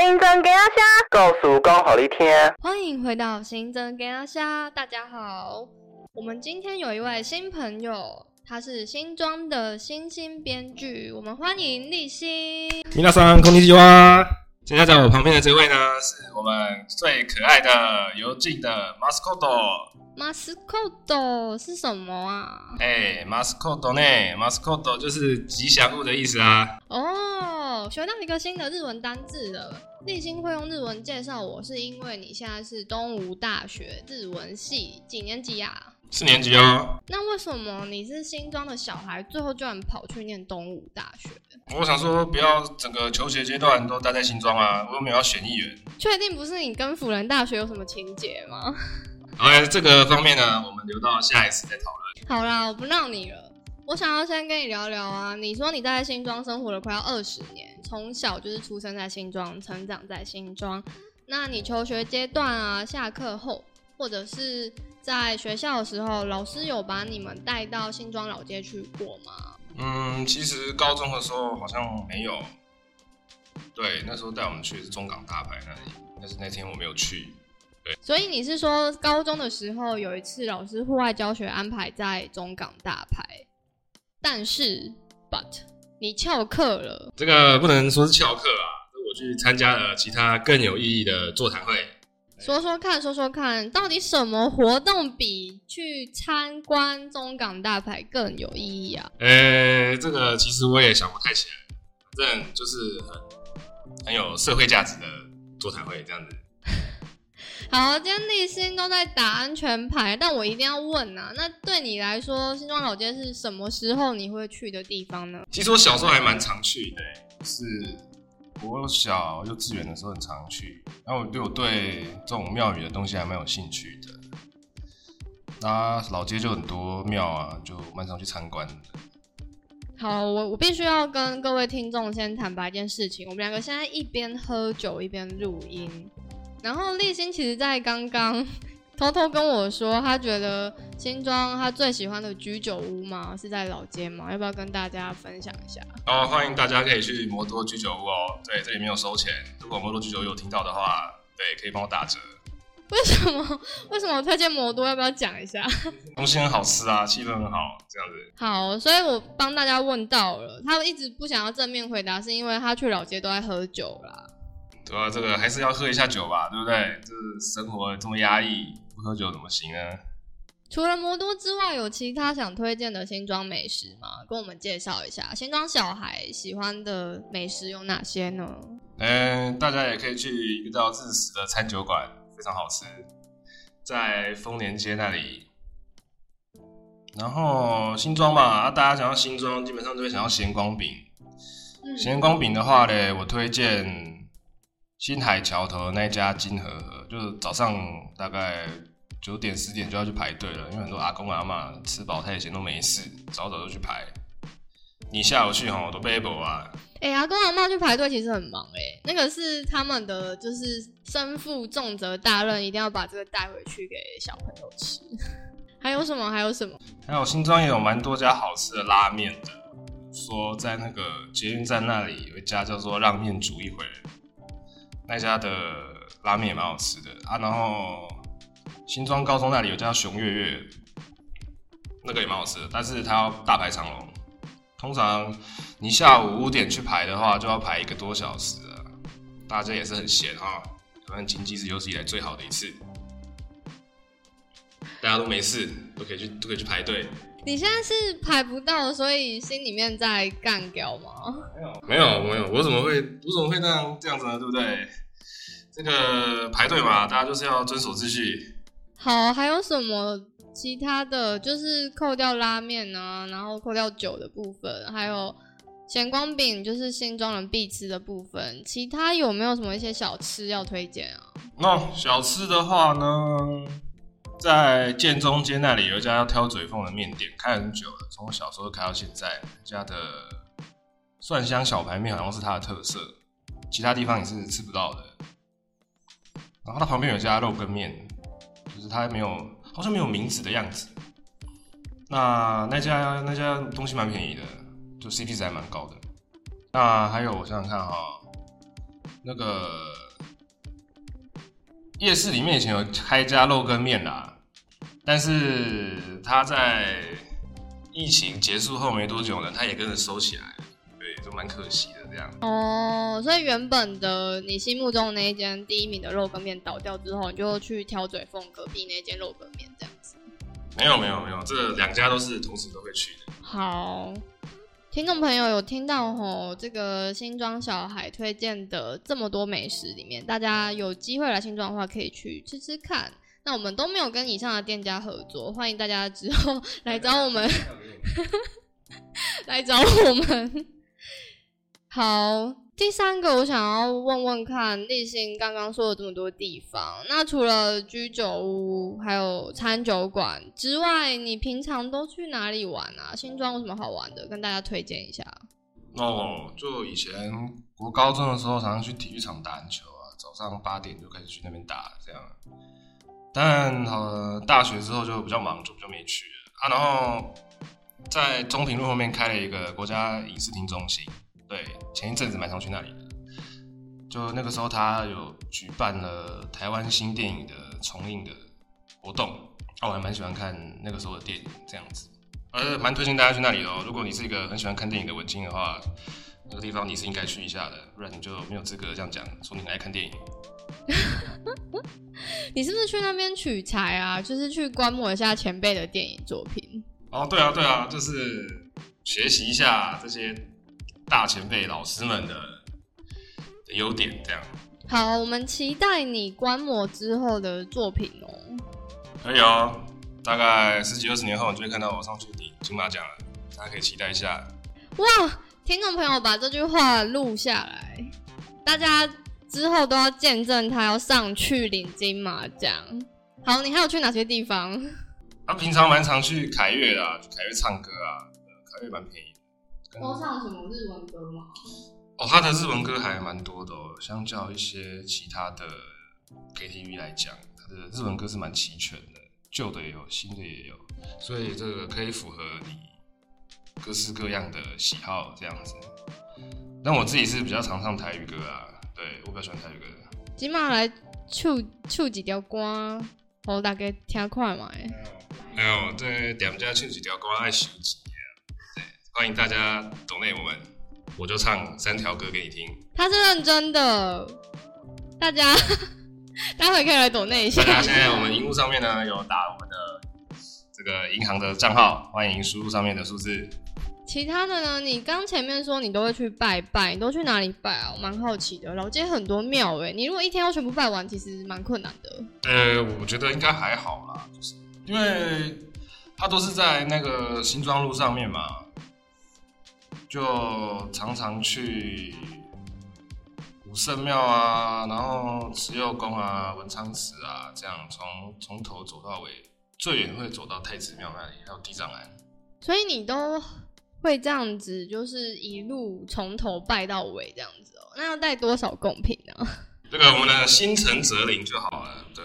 新增给阿虾，告诉讲好你听。欢迎回到新增给阿虾，大家好。我们今天有一位新朋友，他是新庄的新兴编剧，我们欢迎立新。皆さんこんにちは。现在在我旁边的这位呢，是我们最可爱的尤进的 mascot。是什么啊？哎，mascot 呢？mascot 就是吉祥物的意思啊。哦，学到一个新的日文单字了。立新会用日文介绍我，是因为你现在是东吴大学日文系几年级啊？四年级哦。那为什么你是新庄的小孩，最后居然跑去念东吴大学？我想说，不要整个求学阶段都待在新庄啊，我又没有要选议员。确定不是你跟辅仁大学有什么情节吗？好，这个方面呢，我们留到下一次再讨论。好啦，我不闹你了。我想要先跟你聊聊啊，你说你在新庄生活了快要二十年，从小就是出生在新庄，成长在新庄。那你求学阶段啊，下课后或者是在学校的时候，老师有把你们带到新庄老街去过吗？嗯，其实高中的时候好像没有。对，那时候带我们去的是中港大排那里，但是那天我没有去。对，所以你是说高中的时候有一次老师户外教学安排在中港大排，但是 but 你翘课了。这个不能说是翘课啊，我去参加了其他更有意义的座谈会。说说看，说说看，到底什么活动比去参观中港大排更有意义啊？呃，这个其实我也想不太起来，反正就是很很有社会价值的座谈会这样子。好，今天立新都在打安全牌，但我一定要问啊，那对你来说，新庄老街是什么时候你会去的地方呢？其实我小时候还蛮常去的，是我小幼稚园的时候很常去，然后我对我对这种庙宇的东西还蛮有兴趣的。那老街就很多庙啊，就蛮常去参观的。好，我我必须要跟各位听众先坦白一件事情，我们两个现在一边喝酒一边录音。然后立新其实在刚刚偷偷跟我说，他觉得新庄他最喜欢的居酒屋嘛是在老街嘛，要不要跟大家分享一下？哦，欢迎大家可以去摩多居酒屋哦，对，这里没有收钱。如果摩多居酒屋有听到的话，对，可以帮我打折。为什么？为什么我推荐摩多？要不要讲一下？东西很好吃啊，气氛很好，这样子。好，所以我帮大家问到了，他一直不想要正面回答，是因为他去老街都在喝酒啦。对啊，这个还是要喝一下酒吧，对不对？这生活这么压抑，不喝酒怎么行呢？除了摩多之外，有其他想推荐的新庄美食吗？跟我们介绍一下，新庄小孩喜欢的美食有哪些呢？嗯，大家也可以去一个叫日食的餐酒馆，非常好吃，在丰年街那里。然后新庄嘛，啊，大家想要新庄，基本上都会想要咸光饼。咸光饼的话呢，我推荐。新海桥头那家金河河，就是早上大概九点十点就要去排队了，因为很多阿公阿妈吃饱太闲都没事，早早就去排。你下午去吼，都背不啊。哎，阿公阿妈去排队其实很忙哎，那个是他们的就是身负重责大任，一定要把这个带回去给小朋友吃。还有什么？还有什么？还有新庄也有蛮多家好吃的拉面的，说在那个捷运站那里有一家叫做让面煮一回。那家的拉面也蛮好吃的。啊，然后新庄高中那里有家熊月月，那个也蛮好吃的，但是它要大排长龙，通常你下午五点去排的话，就要排一个多小时啊，大家也是很闲哈，反正经济是有史以来最好的一次，大家都没事，都可以去都可以去排队。你现在是排不到，所以心里面在干掉吗？没有，没有，没有，我怎么会，我怎么会那样这样子呢？对不对？这个排队嘛，大家就是要遵守秩序。好，还有什么其他的就是扣掉拉面啊，然后扣掉酒的部分，还有咸光饼，就是新庄人必吃的部分。其他有没有什么一些小吃要推荐啊？那小吃的话呢？在建中街那里有一家要挑嘴缝的面店，开很久了，从我小时候开到现在。家的蒜香小排面好像是它的特色，其他地方也是吃不到的。然后它旁边有家肉羹面，就是它没有，好像没有名字的样子。那那家那家东西蛮便宜的，就 CP 值还蛮高的。那还有我想想看哈，那个夜市里面以前有开一家肉羹面啦，但是他在疫情结束后没多久呢，他也跟着收起来了，对，就蛮可惜的这样。哦，所以原本的你心目中的那一间第一名的肉羹面倒掉之后，你就去挑嘴缝隔壁那间肉羹面这样子。没有没有没有，这两家都是同时都会去的。好，听众朋友有听到吼这个新庄小孩推荐的这么多美食里面，大家有机会来新庄的话，可以去吃吃看。那我们都没有跟以上的店家合作，欢迎大家之后 来找我们，来找我们。好，第三个我想要问问看，立新刚刚说了这么多地方，那除了居酒屋还有餐酒馆之外，你平常都去哪里玩啊？新庄有什么好玩的，跟大家推荐一下。哦，就以前国高中的时候，常常去体育场打篮球啊，早上八点就开始去那边打，这样。但呃，大学之后就比较忙，就就没去了啊。然后在中庭路后面开了一个国家影视厅中心。对，前一阵子蛮常去那里的，就那个时候他有举办了台湾新电影的重映的活动，我还蛮喜欢看那个时候的电影这样子，呃，蛮推荐大家去那里的哦。如果你是一个很喜欢看电影的文青的话，那个地方你是应该去一下的，不然你就没有资格这样讲，说你爱看电影。你是不是去那边取材啊？就是去观摩一下前辈的电影作品？哦，对啊，对啊，就是学习一下这些。大前辈老师们的优点，这样好，我们期待你观摩之后的作品哦。可以哦，大概十几二十年后，你就会看到我上去领金马奖了，大家可以期待一下。哇，听众朋友把这句话录下来，大家之后都要见证他要上去领金马奖。好，你还有去哪些地方？他 平常蛮常去凯悦的，去凯悦唱歌啊，凯悦蛮便宜。都唱什么日文歌吗？哦，他的日文歌还蛮多的哦，相较一些其他的 KTV 来讲，他的日文歌是蛮齐全的，旧的也有，新的也有，所以这个可以符合你各式各样的喜好这样子。但我自己是比较常唱台语歌啊，对我比较喜欢台语歌。今晚来唱唱几条歌，好大家听快嘛？没有，对，点家唱几条歌爱收钱。欢迎大家懂内我们，我就唱三条歌给你听。他是认真的，大家 待会可以来懂内一下。大家现在我们荧幕上面呢有打我们的这个银行的账号，欢迎输入上面的数字。其他的呢？你刚前面说你都会去拜拜，你都去哪里拜啊？我蛮好奇的。老街很多庙哎，你如果一天要全部拜完，其实蛮困难的。呃，我觉得应该还好啦，就是因为它都是在那个新庄路上面嘛。就常常去武圣庙啊，然后慈幼宫啊、文昌祠啊，这样从从头走到尾，最远会走到太子庙那里，还有地藏庵。所以你都会这样子，就是一路从头拜到尾这样子哦。那要带多少贡品呢？这个我们的心诚则灵就好了。对，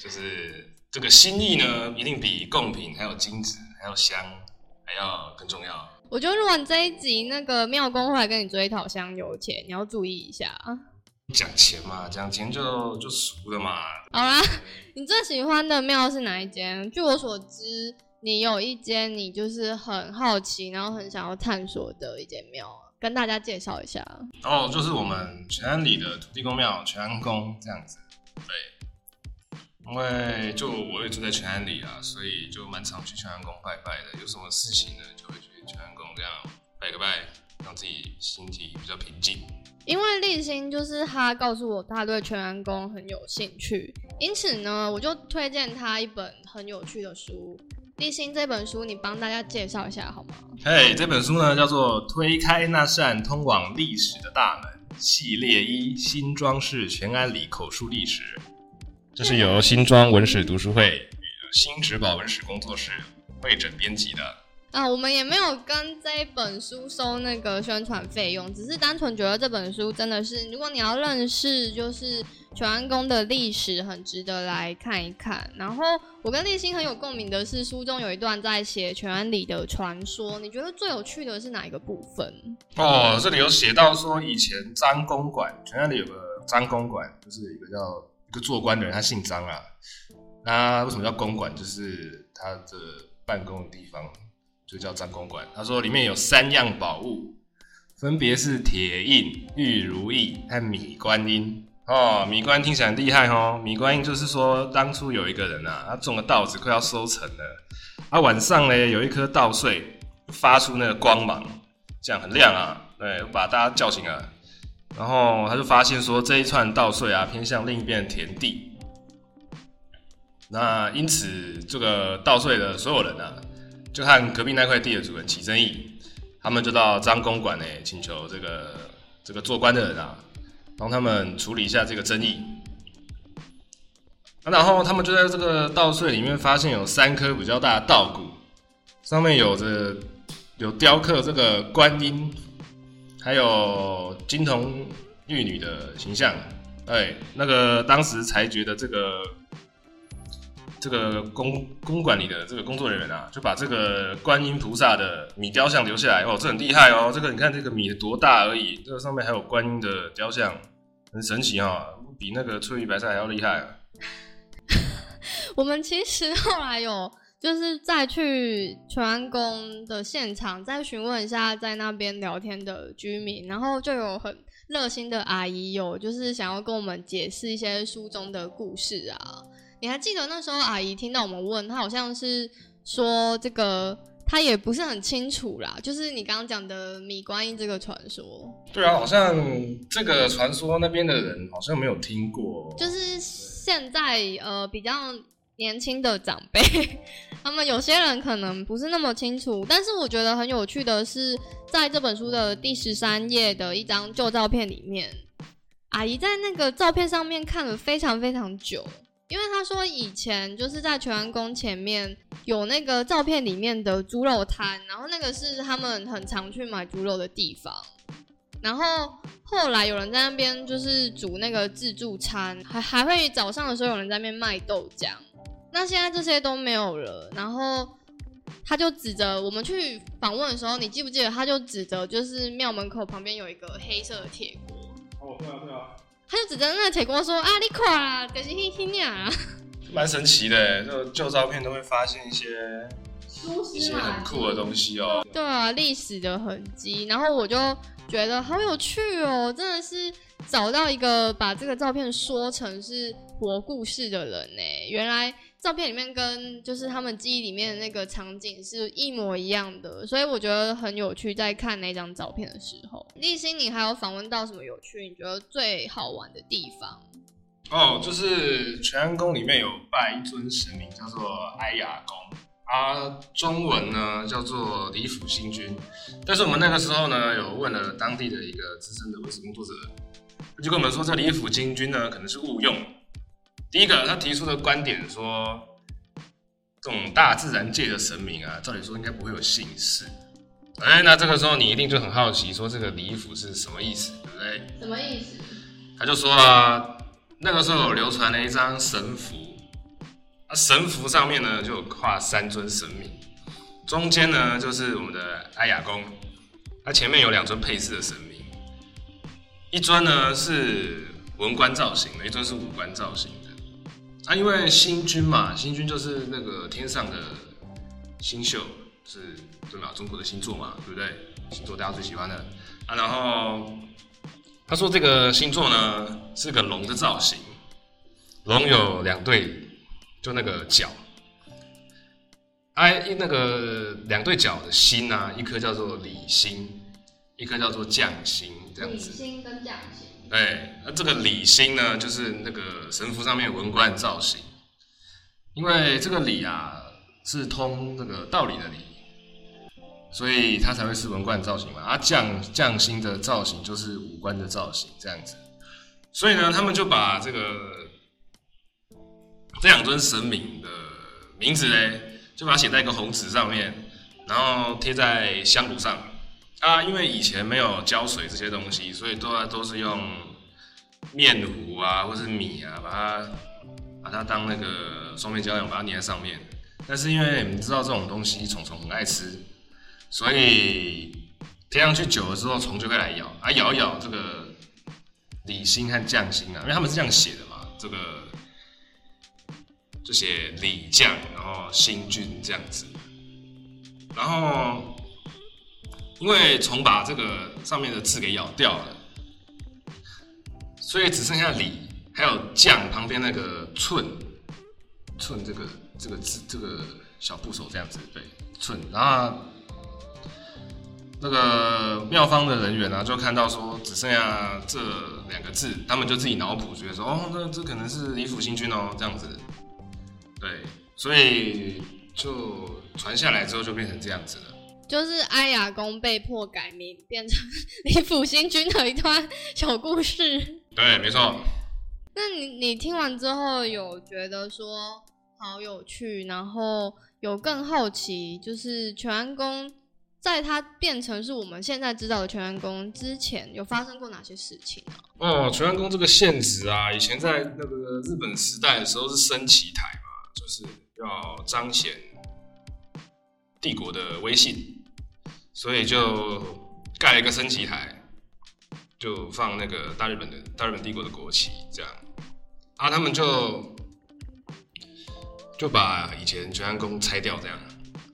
就是这个心意呢，一定比贡品还有金子还有香还要更重要。我觉得如果你这一集，那个庙公会来跟你追讨香油钱，你要注意一下啊。讲钱嘛，讲钱就就熟了嘛。好啦，你最喜欢的庙是哪一间？据我所知，你有一间你就是很好奇，然后很想要探索的一间庙，跟大家介绍一下。哦，就是我们全安里的土地公庙，全安宫这样子。对，因为就我也住在全安里啊，所以就蛮常去全安宫拜拜的。有什么事情呢，就会去。全安宫这样拜个拜，让自己心体比较平静。因为立新就是他告诉我他对全安宫很有兴趣，因此呢，我就推荐他一本很有趣的书。立新这本书，你帮大家介绍一下好吗？嘿，这本书呢叫做《推开那扇通往历史的大门》系列一：新装饰全安里口述历史。这是由新庄文史读书会与新植保文史工作室会诊编辑的。啊，我们也没有跟这本书收那个宣传费用，只是单纯觉得这本书真的是，如果你要认识就是全安宫的历史，很值得来看一看。然后我跟立新很有共鸣的是，书中有一段在写全安里的传说，你觉得最有趣的是哪一个部分？哦，这里有写到说以前张公馆，全安里有个张公馆，就是一个叫一个做官的人，他姓张啊。那为什么叫公馆？就是他的办公的地方，就叫张公馆。他说里面有三样宝物，分别是铁印、玉如意和米观音。哦，米观音听起来很厉害哦。米观音就是说，当初有一个人啊，他种的稻子快要收成了，啊晚上呢有一颗稻穗发出那个光芒，这样很亮啊，对，把大家叫醒了。然后他就发现说，这一串稻穗啊偏向另一边的田地。那因此这个稻穗的所有人啊，就和隔壁那块地的主人起争议，他们就到张公馆呢请求这个这个做官的人啊。帮他们处理一下这个争议，然后他们就在这个稻穗里面发现有三颗比较大的稻谷，上面有着有雕刻这个观音，还有金童玉女的形象。哎，那个当时裁决的这个这个公公馆里的这个工作人员啊，就把这个观音菩萨的米雕像留下来。哦，这很厉害哦！这个你看这个米多大而已，这个上面还有观音的雕像。很神奇哈，比那个翠玉白菜还要厉害。我们其实后来有就是再去全安宫的现场，再询问一下在那边聊天的居民，然后就有很热心的阿姨有就是想要跟我们解释一些书中的故事啊。你还记得那时候阿姨听到我们问，她好像是说这个。她也不是很清楚啦，就是你刚刚讲的米观音这个传说。对啊，好像这个传说那边的人好像没有听过。就是现在呃比较年轻的长辈，他们有些人可能不是那么清楚。但是我觉得很有趣的是，在这本书的第十三页的一张旧照片里面，阿姨在那个照片上面看了非常非常久。因为他说以前就是在全安宫前面有那个照片里面的猪肉摊，然后那个是他们很常去买猪肉的地方。然后后来有人在那边就是煮那个自助餐，还还会早上的时候有人在那边卖豆浆。那现在这些都没有了。然后他就指着我们去访问的时候，你记不记得？他就指着就是庙门口旁边有一个黑色的铁锅。哦，对啊，对啊。他就指着那个铁锅说：“啊，你垮了，就是嘿嘿呀。”蛮神奇的，就旧照片都会发现一些一些很酷的东西哦。对啊，历史的痕迹。然后我就觉得好有趣哦，真的是找到一个把这个照片说成是活故事的人呢。原来。照片里面跟就是他们记忆里面的那个场景是一模一样的，所以我觉得很有趣。在看那张照片的时候，立新，你还有访问到什么有趣？你觉得最好玩的地方？哦，就是全安宫里面有拜一尊神明，叫做哀雅公，啊，中文呢叫做李府星君。但是我们那个时候呢，有问了当地的一个资深的文史工作者，就跟我们说，这李府星君呢可能是误用。第一个，他提出的观点说，这种大自然界的神明啊，照理说应该不会有姓氏。哎，那这个时候你一定就很好奇，说这个李府是什么意思，对不对？什么意思？他就说啊，那个时候流传了一张神符，啊，神符上面呢就有画三尊神明，中间呢就是我们的阿雅公，他前面有两尊配饰的神明，一尊呢是文官造型的，一尊是武官造型。啊，因为星君嘛，星君就是那个天上的星宿，是对吧？中国的星座嘛，对不对？星座大家最喜欢的啊。然后他说这个星座呢是个龙的造型，龙有两对，就那个角，哎，那个两对角的星啊，一颗叫做理星，一颗叫做将星，这样子。星跟将星。对，那这个李星呢，就是那个神符上面文官造型，因为这个李啊是通那个道理的理，所以他才会是文官造型嘛。啊，将将星的造型就是武官的造型，这样子。所以呢，他们就把这个这两尊神明的名字呢，就把它写在一个红纸上面，然后贴在香炉上。啊，因为以前没有胶水这些东西，所以都都是用面糊啊，或是米啊，把它把它当那个双面胶样，把它粘在上面。但是因为你知道这种东西虫虫很爱吃，所以贴上去久了之后，虫就会来咬，啊咬一咬这个李兴和匠心啊，因为他们是这样写的嘛，这个就写李匠，然后新军这样子，然后因为虫把这个上面的字给咬掉了，所以只剩下李还有将旁边那个寸寸这个这个字这个小部首这样子，对寸，然后。那个妙方的人员啊，就看到说只剩下这两个字，他们就自己脑补，觉得说哦，那这可能是李府新君哦，这样子。对，所以就传下来之后就变成这样子了。就是哀雅公被迫改名，变成李府新君的一段小故事。对，没错。那你你听完之后有觉得说好有趣，然后有更好奇，就是全安宫。在它变成是我们现在知道的全安宫之前，有发生过哪些事情呢？哦，全安宫这个县址啊，以前在那个日本时代的时候是升旗台嘛，就是要彰显帝国的威信，所以就盖了一个升旗台，就放那个大日本的大日本帝国的国旗，这样，啊，他们就就把以前全安宫拆掉，这样。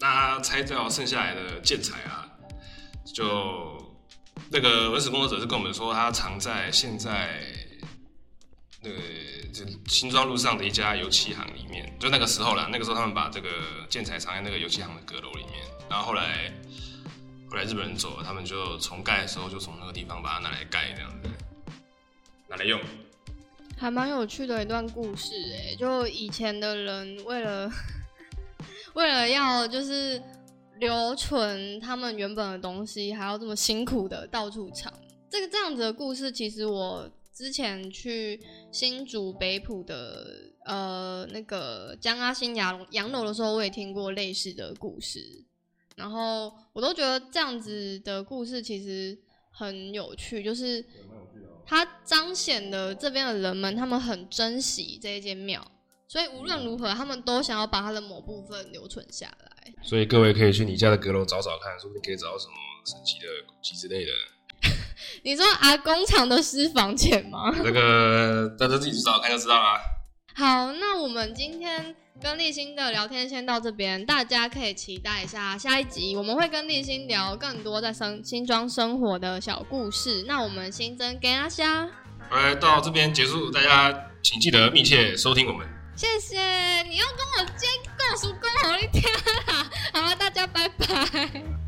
那拆掉剩下来的建材啊，就那个文史工作者是跟我们说，他藏在现在那个就新庄路上的一家油漆行里面。就那个时候啦，那个时候他们把这个建材藏在那个油漆行的阁楼里面。然后后来后来日本人走了，他们就重盖的时候就从那个地方把它拿来盖这样子，拿来用。还蛮有趣的一段故事哎，就以前的人为了。为了要就是留存他们原本的东西，还要这么辛苦的到处藏。这个这样子的故事，其实我之前去新竹北浦的呃那个江阿新洋洋楼的时候，我也听过类似的故事。然后我都觉得这样子的故事其实很有趣，就是它彰显了这边的人们他们很珍惜这一间庙。所以无论如何，他们都想要把它的某部分留存下来。所以各位可以去你家的阁楼找找看，说不定可以找到什么神奇的古迹之类的。你说啊工厂的私房钱吗？那个大家自己去找看就知道啦。好，那我们今天跟立新的聊天先到这边，大家可以期待一下下一集，我们会跟立新聊更多在生新庄生活的小故事。那我们新增给阿虾，来到这边结束，大家请记得密切收听我们。谢谢，你要跟我接告诉公好一天啦，好，大家拜拜。